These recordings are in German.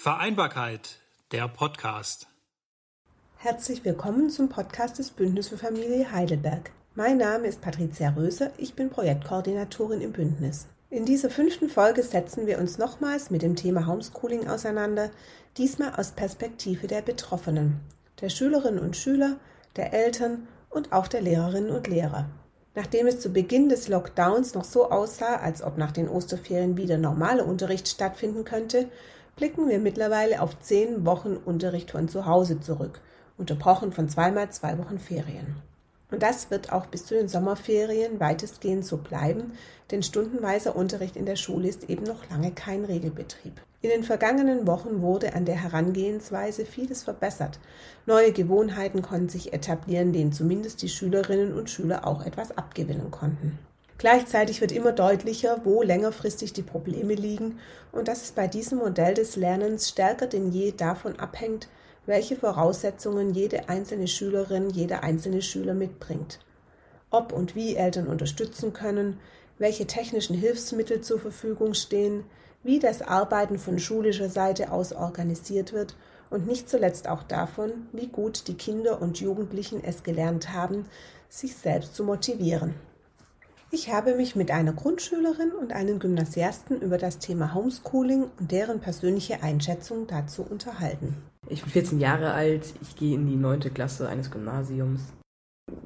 Vereinbarkeit, der Podcast. Herzlich willkommen zum Podcast des Bündnis für Familie Heidelberg. Mein Name ist Patricia Röse, ich bin Projektkoordinatorin im Bündnis. In dieser fünften Folge setzen wir uns nochmals mit dem Thema Homeschooling auseinander, diesmal aus Perspektive der Betroffenen, der Schülerinnen und Schüler, der Eltern und auch der Lehrerinnen und Lehrer. Nachdem es zu Beginn des Lockdowns noch so aussah, als ob nach den Osterferien wieder normaler Unterricht stattfinden könnte, blicken wir mittlerweile auf zehn Wochen Unterricht von zu Hause zurück, unterbrochen von zweimal zwei Wochen Ferien. Und das wird auch bis zu den Sommerferien weitestgehend so bleiben, denn stundenweiser Unterricht in der Schule ist eben noch lange kein Regelbetrieb. In den vergangenen Wochen wurde an der Herangehensweise vieles verbessert. Neue Gewohnheiten konnten sich etablieren, denen zumindest die Schülerinnen und Schüler auch etwas abgewinnen konnten. Gleichzeitig wird immer deutlicher, wo längerfristig die Probleme liegen und dass es bei diesem Modell des Lernens stärker denn je davon abhängt, welche Voraussetzungen jede einzelne Schülerin, jeder einzelne Schüler mitbringt. Ob und wie Eltern unterstützen können, welche technischen Hilfsmittel zur Verfügung stehen, wie das Arbeiten von schulischer Seite aus organisiert wird und nicht zuletzt auch davon, wie gut die Kinder und Jugendlichen es gelernt haben, sich selbst zu motivieren. Ich habe mich mit einer Grundschülerin und einem Gymnasiasten über das Thema Homeschooling und deren persönliche Einschätzung dazu unterhalten. Ich bin 14 Jahre alt, ich gehe in die 9. Klasse eines Gymnasiums.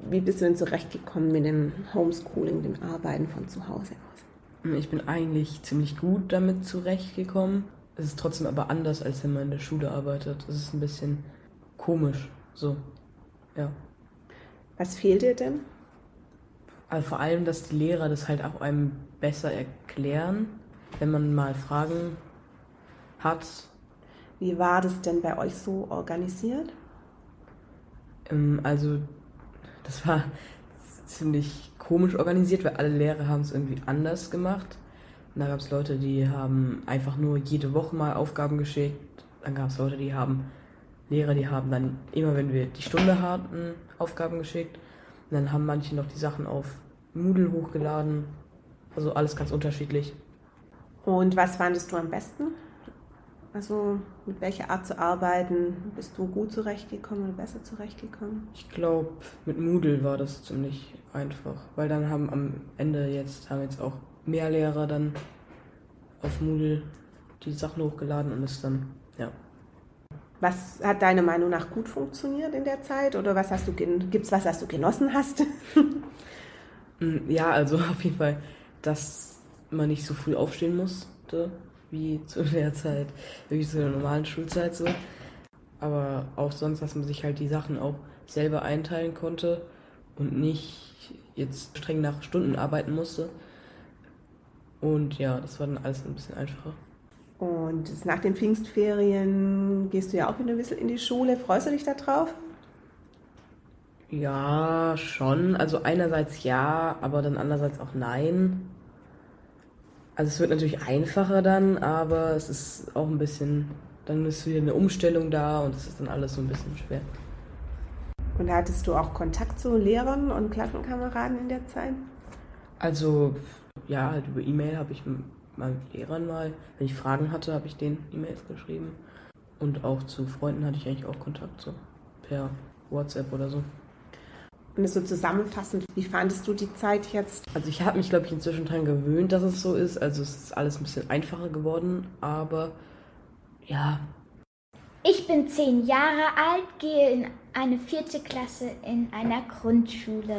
Wie bist du denn zurechtgekommen mit dem Homeschooling, dem Arbeiten von zu Hause aus? Ich bin eigentlich ziemlich gut damit zurechtgekommen. Es ist trotzdem aber anders, als wenn man in der Schule arbeitet. Es ist ein bisschen komisch, so, ja. Was fehlt dir denn? Also vor allem, dass die Lehrer das halt auch einem besser erklären, wenn man mal Fragen hat. Wie war das denn bei euch so organisiert? Ähm, also, das war ziemlich komisch organisiert, weil alle Lehrer haben es irgendwie anders gemacht. Und da gab es Leute, die haben einfach nur jede Woche mal Aufgaben geschickt. Dann gab es Leute, die haben Lehrer, die haben dann immer, wenn wir die Stunde hatten, Aufgaben geschickt. Und dann haben manche noch die Sachen auf Moodle hochgeladen. Also alles ganz unterschiedlich. Und was fandest du am besten? Also mit welcher Art zu arbeiten? Bist du gut zurechtgekommen oder besser zurechtgekommen? Ich glaube, mit Moodle war das ziemlich einfach, weil dann haben am Ende jetzt haben jetzt auch mehr Lehrer dann auf Moodle die Sachen hochgeladen und ist dann ja. Was hat deiner Meinung nach gut funktioniert in der Zeit oder was hast du gibt's was, was du genossen hast? Ja, also auf jeden Fall, dass man nicht so früh aufstehen musste, wie zu der Zeit, wie zu der normalen Schulzeit so. Aber auch sonst, dass man sich halt die Sachen auch selber einteilen konnte und nicht jetzt streng nach Stunden arbeiten musste. Und ja, das war dann alles ein bisschen einfacher. Und nach den Pfingstferien gehst du ja auch wieder ein bisschen in die Schule. Freust du dich da drauf? Ja, schon. Also einerseits ja, aber dann andererseits auch nein. Also es wird natürlich einfacher dann, aber es ist auch ein bisschen, dann ist wieder eine Umstellung da und es ist dann alles so ein bisschen schwer. Und hattest du auch Kontakt zu Lehrern und Klassenkameraden in der Zeit? Also ja, halt über E-Mail habe ich meinen Lehrern mal, wenn ich Fragen hatte, habe ich denen E-Mails geschrieben. Und auch zu Freunden hatte ich eigentlich auch Kontakt so per WhatsApp oder so. Und so zusammenfassend, wie fandest du die Zeit jetzt? Also ich habe mich, glaube ich, inzwischen daran gewöhnt, dass es so ist. Also es ist alles ein bisschen einfacher geworden, aber ja. Ich bin zehn Jahre alt, gehe in eine vierte Klasse in einer Grundschule.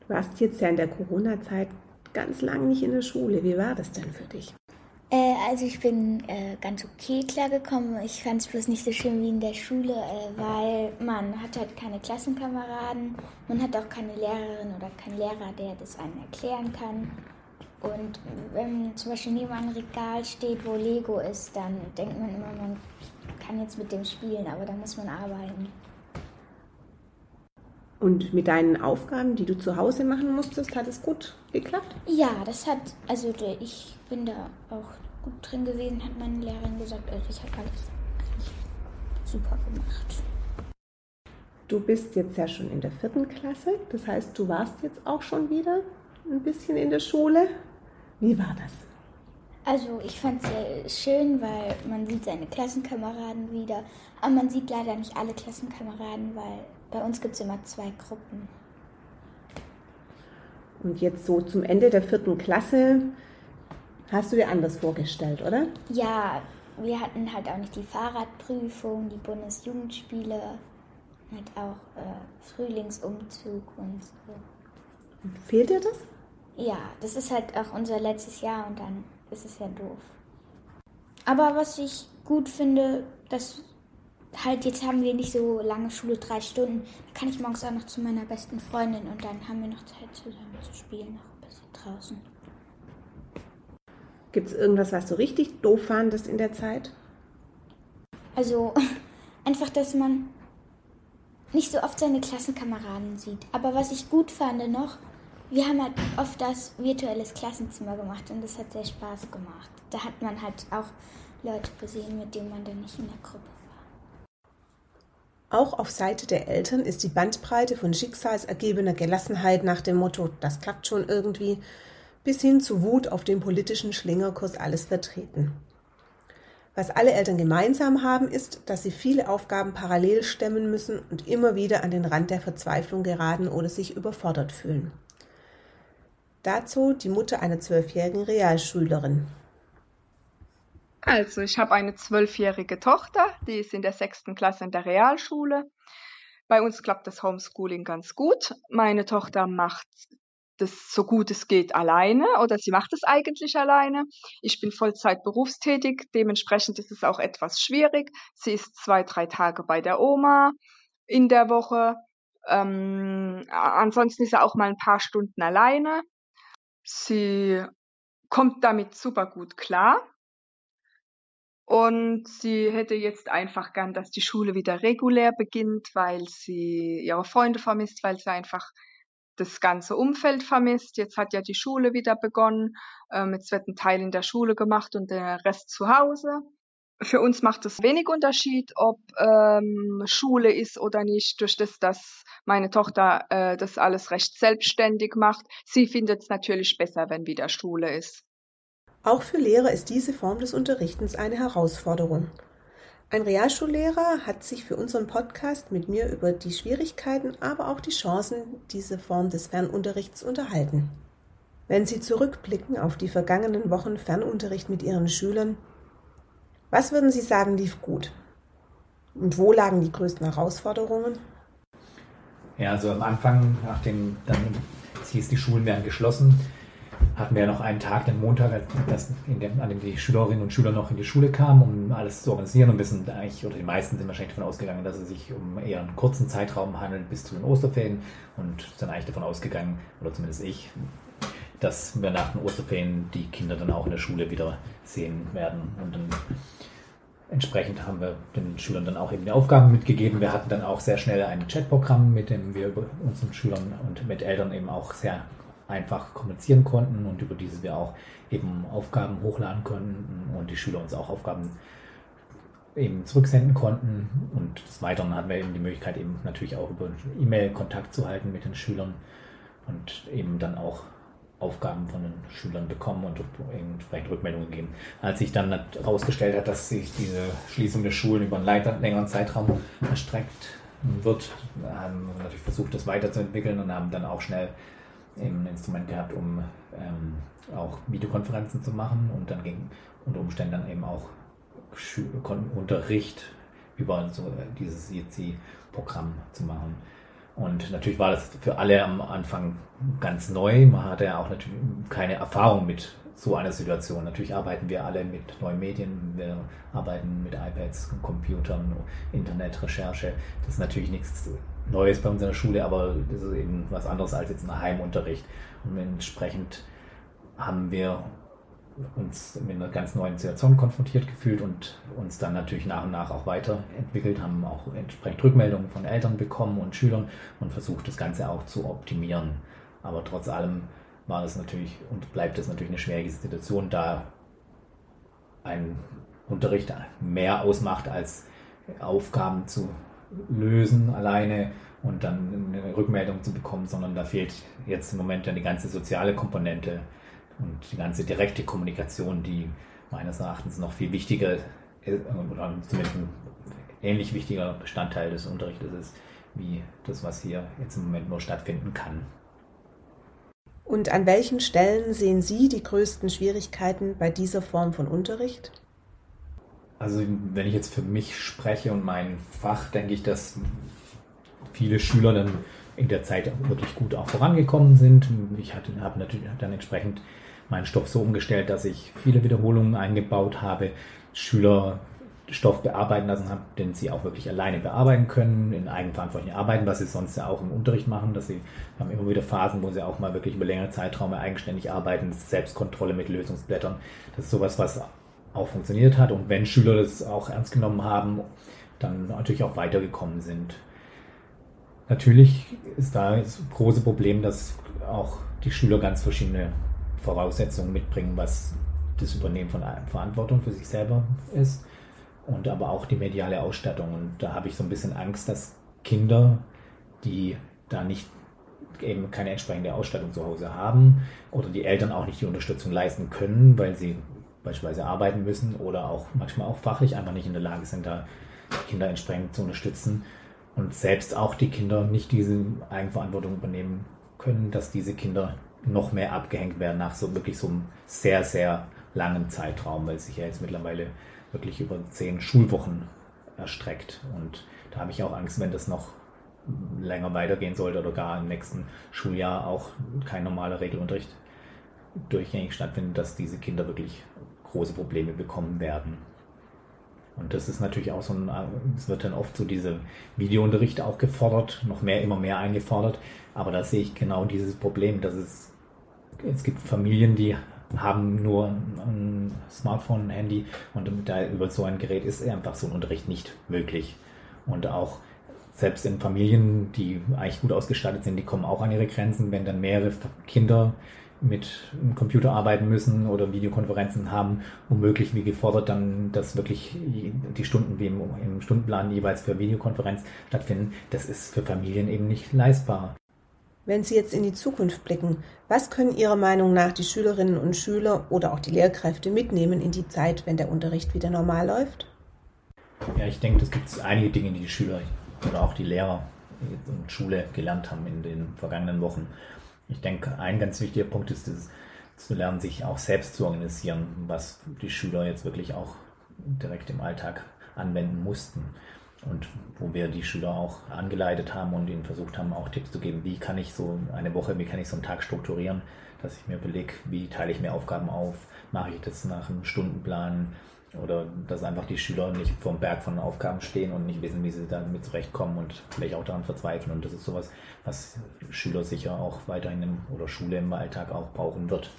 Du warst jetzt ja in der Corona-Zeit ganz lang nicht in der Schule. Wie war das denn für dich? Äh, also ich bin äh, ganz okay klargekommen. Ich fand es bloß nicht so schön wie in der Schule, äh, weil man hat halt keine Klassenkameraden, man hat auch keine Lehrerin oder keinen Lehrer, der das einem erklären kann. Und wenn zum Beispiel neben einem Regal steht, wo Lego ist, dann denkt man immer, man kann jetzt mit dem spielen, aber da muss man arbeiten. Und mit deinen Aufgaben, die du zu Hause machen musstest, hat es gut geklappt? Ja, das hat, also ich bin da auch gut drin gewesen, hat meine Lehrerin gesagt. Also ich habe alles super gemacht. Du bist jetzt ja schon in der vierten Klasse, das heißt, du warst jetzt auch schon wieder ein bisschen in der Schule. Wie war das? Also ich fand es sehr schön, weil man sieht seine Klassenkameraden wieder. Aber man sieht leider nicht alle Klassenkameraden, weil bei uns gibt es immer zwei Gruppen. Und jetzt so zum Ende der vierten Klasse hast du dir anders vorgestellt, oder? Ja, wir hatten halt auch nicht die Fahrradprüfung, die Bundesjugendspiele, halt auch äh, Frühlingsumzug und so. Fehlt dir das? Ja, das ist halt auch unser letztes Jahr und dann ist es ja doof. Aber was ich gut finde, dass halt jetzt haben wir nicht so lange Schule, drei Stunden. Da kann ich morgens auch noch zu meiner besten Freundin und dann haben wir noch Zeit zusammen zu spielen, noch ein bisschen draußen. Gibt es irgendwas, was du richtig doof fandest in der Zeit? Also einfach, dass man nicht so oft seine Klassenkameraden sieht. Aber was ich gut fand noch, wir haben halt oft das virtuelles Klassenzimmer gemacht und das hat sehr Spaß gemacht. Da hat man halt auch Leute gesehen, mit denen man dann nicht in der Gruppe war. Auch auf Seite der Eltern ist die Bandbreite von schicksalsergebener Gelassenheit nach dem Motto, das klappt schon irgendwie, bis hin zu Wut auf dem politischen Schlingerkurs alles vertreten. Was alle Eltern gemeinsam haben, ist, dass sie viele Aufgaben parallel stemmen müssen und immer wieder an den Rand der Verzweiflung geraten oder sich überfordert fühlen. Dazu die Mutter einer zwölfjährigen Realschülerin. Also, ich habe eine zwölfjährige Tochter, die ist in der sechsten Klasse in der Realschule. Bei uns klappt das Homeschooling ganz gut. Meine Tochter macht das so gut es geht alleine oder sie macht es eigentlich alleine. Ich bin Vollzeit berufstätig, dementsprechend ist es auch etwas schwierig. Sie ist zwei, drei Tage bei der Oma in der Woche. Ähm, ansonsten ist sie auch mal ein paar Stunden alleine. Sie kommt damit super gut klar. Und sie hätte jetzt einfach gern, dass die Schule wieder regulär beginnt, weil sie ihre Freunde vermisst, weil sie einfach das ganze Umfeld vermisst. Jetzt hat ja die Schule wieder begonnen. Ähm, jetzt wird ein Teil in der Schule gemacht und der Rest zu Hause. Für uns macht es wenig Unterschied, ob ähm, Schule ist oder nicht, durch das, dass meine Tochter äh, das alles recht selbstständig macht. Sie findet es natürlich besser, wenn wieder Schule ist. Auch für Lehrer ist diese Form des Unterrichtens eine Herausforderung. Ein Realschullehrer hat sich für unseren Podcast mit mir über die Schwierigkeiten, aber auch die Chancen dieser Form des Fernunterrichts unterhalten. Wenn Sie zurückblicken auf die vergangenen Wochen Fernunterricht mit Ihren Schülern, was würden Sie sagen, lief gut? Und wo lagen die größten Herausforderungen? Ja, also am Anfang, nachdem dann es hieß, die Schulen werden geschlossen, hatten wir ja noch einen Tag, den Montag, dem, an dem die Schülerinnen und Schüler noch in die Schule kamen, um alles zu organisieren. Und wir eigentlich, oder die meisten sind wahrscheinlich davon ausgegangen, dass es sich um eher einen kurzen Zeitraum handelt bis zu den Osterferien und sind eigentlich davon ausgegangen, oder zumindest ich, dass wir nach den Osterferien die Kinder dann auch in der Schule wieder sehen werden. Und dann entsprechend haben wir den Schülern dann auch eben die Aufgaben mitgegeben. Wir hatten dann auch sehr schnell ein Chatprogramm, mit dem wir unseren Schülern und mit Eltern eben auch sehr einfach kommunizieren konnten und über dieses wir auch eben Aufgaben hochladen konnten und die Schüler uns auch Aufgaben eben zurücksenden konnten. Und des Weiteren hatten wir eben die Möglichkeit, eben natürlich auch über E-Mail Kontakt zu halten mit den Schülern und eben dann auch Aufgaben von den Schülern bekommen und entsprechend Rückmeldungen geben. Als sich dann herausgestellt hat, dass sich diese Schließung der Schulen über einen längeren Zeitraum erstreckt wird, haben wir natürlich versucht, das weiterzuentwickeln und haben dann auch schnell ein Instrument gehabt, um ähm, auch Videokonferenzen zu machen und dann ging unter Umständen dann eben auch Unterricht über so dieses CC-Programm zu machen. Und natürlich war das für alle am Anfang ganz neu. Man hatte ja auch natürlich keine Erfahrung mit so einer Situation. Natürlich arbeiten wir alle mit neuen Medien, wir arbeiten mit iPads, Computern, Internet, Recherche. Das ist natürlich nichts Neues bei uns in der Schule, aber das ist eben was anderes als jetzt ein Heimunterricht. Und entsprechend haben wir uns mit einer ganz neuen Situation konfrontiert gefühlt und uns dann natürlich nach und nach auch weiterentwickelt, haben auch entsprechend Rückmeldungen von Eltern bekommen und Schülern und versucht das Ganze auch zu optimieren. Aber trotz allem war das natürlich und bleibt es natürlich eine schwierige Situation, da ein Unterricht mehr ausmacht als Aufgaben zu lösen alleine und dann eine Rückmeldung zu bekommen, sondern da fehlt jetzt im Moment dann die ganze soziale Komponente Und die ganze direkte Kommunikation, die meines Erachtens noch viel wichtiger oder zumindest ein ähnlich wichtiger Bestandteil des Unterrichtes ist, wie das, was hier jetzt im Moment nur stattfinden kann. Und an welchen Stellen sehen Sie die größten Schwierigkeiten bei dieser Form von Unterricht? Also wenn ich jetzt für mich spreche und mein Fach, denke ich, dass viele Schüler dann in der Zeit wirklich gut auch vorangekommen sind. Ich habe natürlich dann entsprechend meinen Stoff so umgestellt, dass ich viele Wiederholungen eingebaut habe, Schüler Stoff bearbeiten lassen habe, den sie auch wirklich alleine bearbeiten können, in eigenverantwortlichen Arbeiten, was sie sonst ja auch im Unterricht machen, dass sie haben immer wieder Phasen, wo sie auch mal wirklich über längere Zeiträume eigenständig arbeiten, Selbstkontrolle mit Lösungsblättern. Das ist sowas, was auch funktioniert hat und wenn Schüler das auch ernst genommen haben, dann natürlich auch weitergekommen sind. Natürlich ist da das große Problem, dass auch die Schüler ganz verschiedene Voraussetzungen mitbringen, was das Übernehmen von Verantwortung für sich selber ist und aber auch die mediale Ausstattung. Und da habe ich so ein bisschen Angst, dass Kinder, die da nicht eben keine entsprechende Ausstattung zu Hause haben oder die Eltern auch nicht die Unterstützung leisten können, weil sie beispielsweise arbeiten müssen oder auch manchmal auch fachlich einfach nicht in der Lage sind, da Kinder entsprechend zu unterstützen und selbst auch die Kinder nicht diese Eigenverantwortung übernehmen können, dass diese Kinder noch mehr abgehängt werden nach so wirklich so einem sehr, sehr langen Zeitraum, weil sich ja jetzt mittlerweile wirklich über zehn Schulwochen erstreckt. Und da habe ich auch Angst, wenn das noch länger weitergehen sollte oder gar im nächsten Schuljahr auch kein normaler Regelunterricht durchgängig stattfindet, dass diese Kinder wirklich große Probleme bekommen werden. Und das ist natürlich auch so ein, es wird dann oft so diese Videounterricht auch gefordert, noch mehr, immer mehr eingefordert. Aber da sehe ich genau dieses Problem, dass es, es gibt Familien, die haben nur ein Smartphone, ein Handy und da über so ein Gerät ist einfach so ein Unterricht nicht möglich. Und auch selbst in Familien, die eigentlich gut ausgestattet sind, die kommen auch an ihre Grenzen, wenn dann mehrere Kinder mit dem Computer arbeiten müssen oder Videokonferenzen haben, womöglich wie gefordert dann, dass wirklich die Stunden wie im, im Stundenplan jeweils für Videokonferenz stattfinden, das ist für Familien eben nicht leistbar. Wenn Sie jetzt in die Zukunft blicken, was können Ihrer Meinung nach die Schülerinnen und Schüler oder auch die Lehrkräfte mitnehmen in die Zeit, wenn der Unterricht wieder normal läuft? Ja, ich denke, es gibt einige Dinge, die die Schüler oder auch die Lehrer in Schule gelernt haben in den vergangenen Wochen. Ich denke, ein ganz wichtiger Punkt ist es, zu lernen, sich auch selbst zu organisieren, was die Schüler jetzt wirklich auch direkt im Alltag anwenden mussten. Und wo wir die Schüler auch angeleitet haben und ihnen versucht haben, auch Tipps zu geben, wie kann ich so eine Woche, wie kann ich so einen Tag strukturieren, dass ich mir überlege, wie teile ich mir Aufgaben auf, mache ich das nach einem Stundenplan oder dass einfach die Schüler nicht vor dem Berg von Aufgaben stehen und nicht wissen, wie sie damit zurechtkommen und vielleicht auch daran verzweifeln. Und das ist sowas, was Schüler sicher auch weiterhin im, oder Schule im Alltag auch brauchen wird.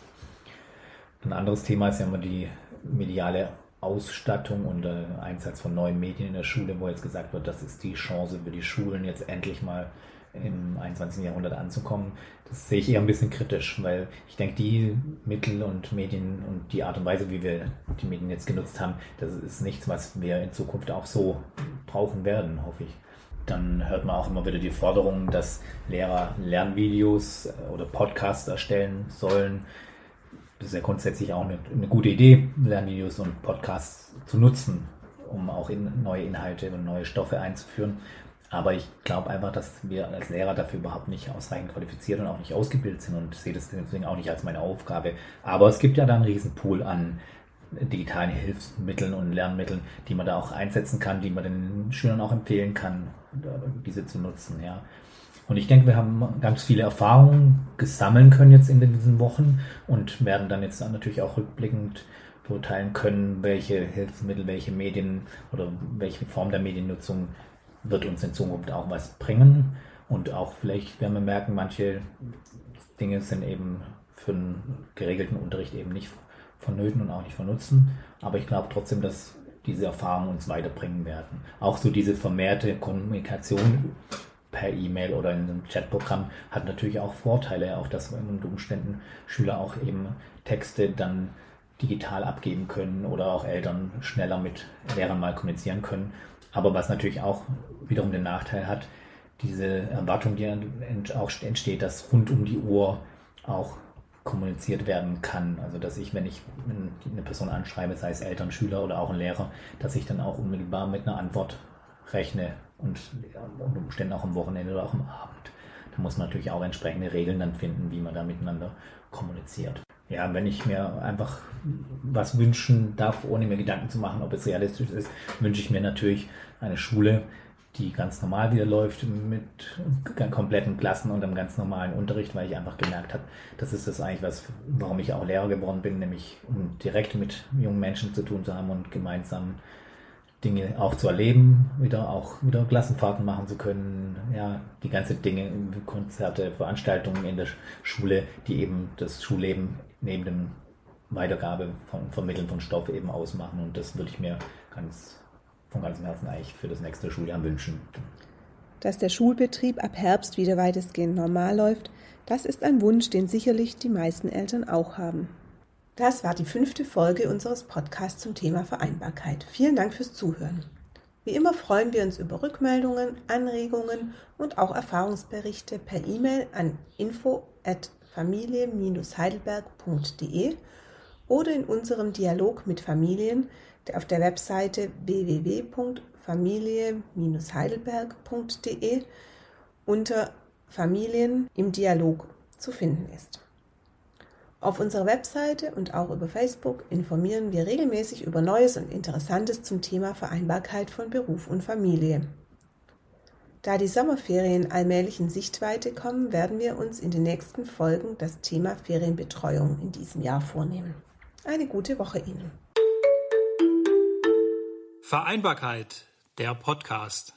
Ein anderes Thema ist ja immer die mediale Ausstattung und äh, Einsatz von neuen Medien in der Schule, wo jetzt gesagt wird, das ist die Chance für die Schulen, jetzt endlich mal im 21. Jahrhundert anzukommen. Das sehe ich eher ein bisschen kritisch, weil ich denke, die Mittel und Medien und die Art und Weise, wie wir die Medien jetzt genutzt haben, das ist nichts, was wir in Zukunft auch so brauchen werden, hoffe ich. Dann hört man auch immer wieder die Forderung, dass Lehrer Lernvideos äh, oder Podcasts erstellen sollen, das ist ja grundsätzlich auch eine, eine gute Idee, Lernvideos und Podcasts zu nutzen, um auch in neue Inhalte und neue Stoffe einzuführen. Aber ich glaube einfach, dass wir als Lehrer dafür überhaupt nicht ausreichend qualifiziert und auch nicht ausgebildet sind und sehe das deswegen auch nicht als meine Aufgabe. Aber es gibt ja da einen riesen Pool an digitalen Hilfsmitteln und Lernmitteln, die man da auch einsetzen kann, die man den Schülern auch empfehlen kann, diese zu nutzen. Ja. Und ich denke, wir haben ganz viele Erfahrungen gesammeln können jetzt in diesen Wochen und werden dann jetzt natürlich auch rückblickend beurteilen können, welche Hilfsmittel, welche Medien oder welche Form der Mediennutzung wird uns in Zukunft auch was bringen. Und auch vielleicht werden wir merken, manche Dinge sind eben für einen geregelten Unterricht eben nicht vonnöten und auch nicht von Nutzen. Aber ich glaube trotzdem, dass diese Erfahrungen uns weiterbringen werden. Auch so diese vermehrte Kommunikation per E-Mail oder in einem Chatprogramm hat natürlich auch Vorteile, auch dass unter Umständen Schüler auch eben Texte dann digital abgeben können oder auch Eltern schneller mit Lehrern mal kommunizieren können. Aber was natürlich auch wiederum den Nachteil hat, diese Erwartung, die auch entsteht, dass rund um die Uhr auch kommuniziert werden kann. Also dass ich, wenn ich eine Person anschreibe, sei es Eltern, Schüler oder auch ein Lehrer, dass ich dann auch unmittelbar mit einer Antwort rechne und unter Umständen auch am Wochenende oder auch am Abend. Da muss man natürlich auch entsprechende Regeln dann finden, wie man da miteinander kommuniziert. Ja, wenn ich mir einfach was wünschen darf, ohne mir Gedanken zu machen, ob es realistisch ist, wünsche ich mir natürlich eine Schule, die ganz normal wieder läuft mit kompletten Klassen und einem ganz normalen Unterricht, weil ich einfach gemerkt habe, das ist das eigentlich was, warum ich auch Lehrer geworden bin, nämlich um direkt mit jungen Menschen zu tun zu haben und gemeinsam Dinge auch zu erleben, wieder auch wieder Klassenfahrten machen zu können, ja, die ganze Dinge, Konzerte, Veranstaltungen in der Schule, die eben das Schulleben neben dem Weitergabe von Vermitteln von Stoff eben ausmachen und das würde ich mir ganz von ganzem Herzen eigentlich für das nächste Schuljahr wünschen. Dass der Schulbetrieb ab Herbst wieder weitestgehend normal läuft, das ist ein Wunsch, den sicherlich die meisten Eltern auch haben. Das war die fünfte Folge unseres Podcasts zum Thema Vereinbarkeit. Vielen Dank fürs Zuhören. Wie immer freuen wir uns über Rückmeldungen, Anregungen und auch Erfahrungsberichte per E-Mail an info@familie-heidelberg.de oder in unserem Dialog mit Familien, der auf der Webseite www.familie-heidelberg.de unter Familien im Dialog zu finden ist. Auf unserer Webseite und auch über Facebook informieren wir regelmäßig über Neues und Interessantes zum Thema Vereinbarkeit von Beruf und Familie. Da die Sommerferien allmählich in Sichtweite kommen, werden wir uns in den nächsten Folgen das Thema Ferienbetreuung in diesem Jahr vornehmen. Eine gute Woche Ihnen. Vereinbarkeit, der Podcast.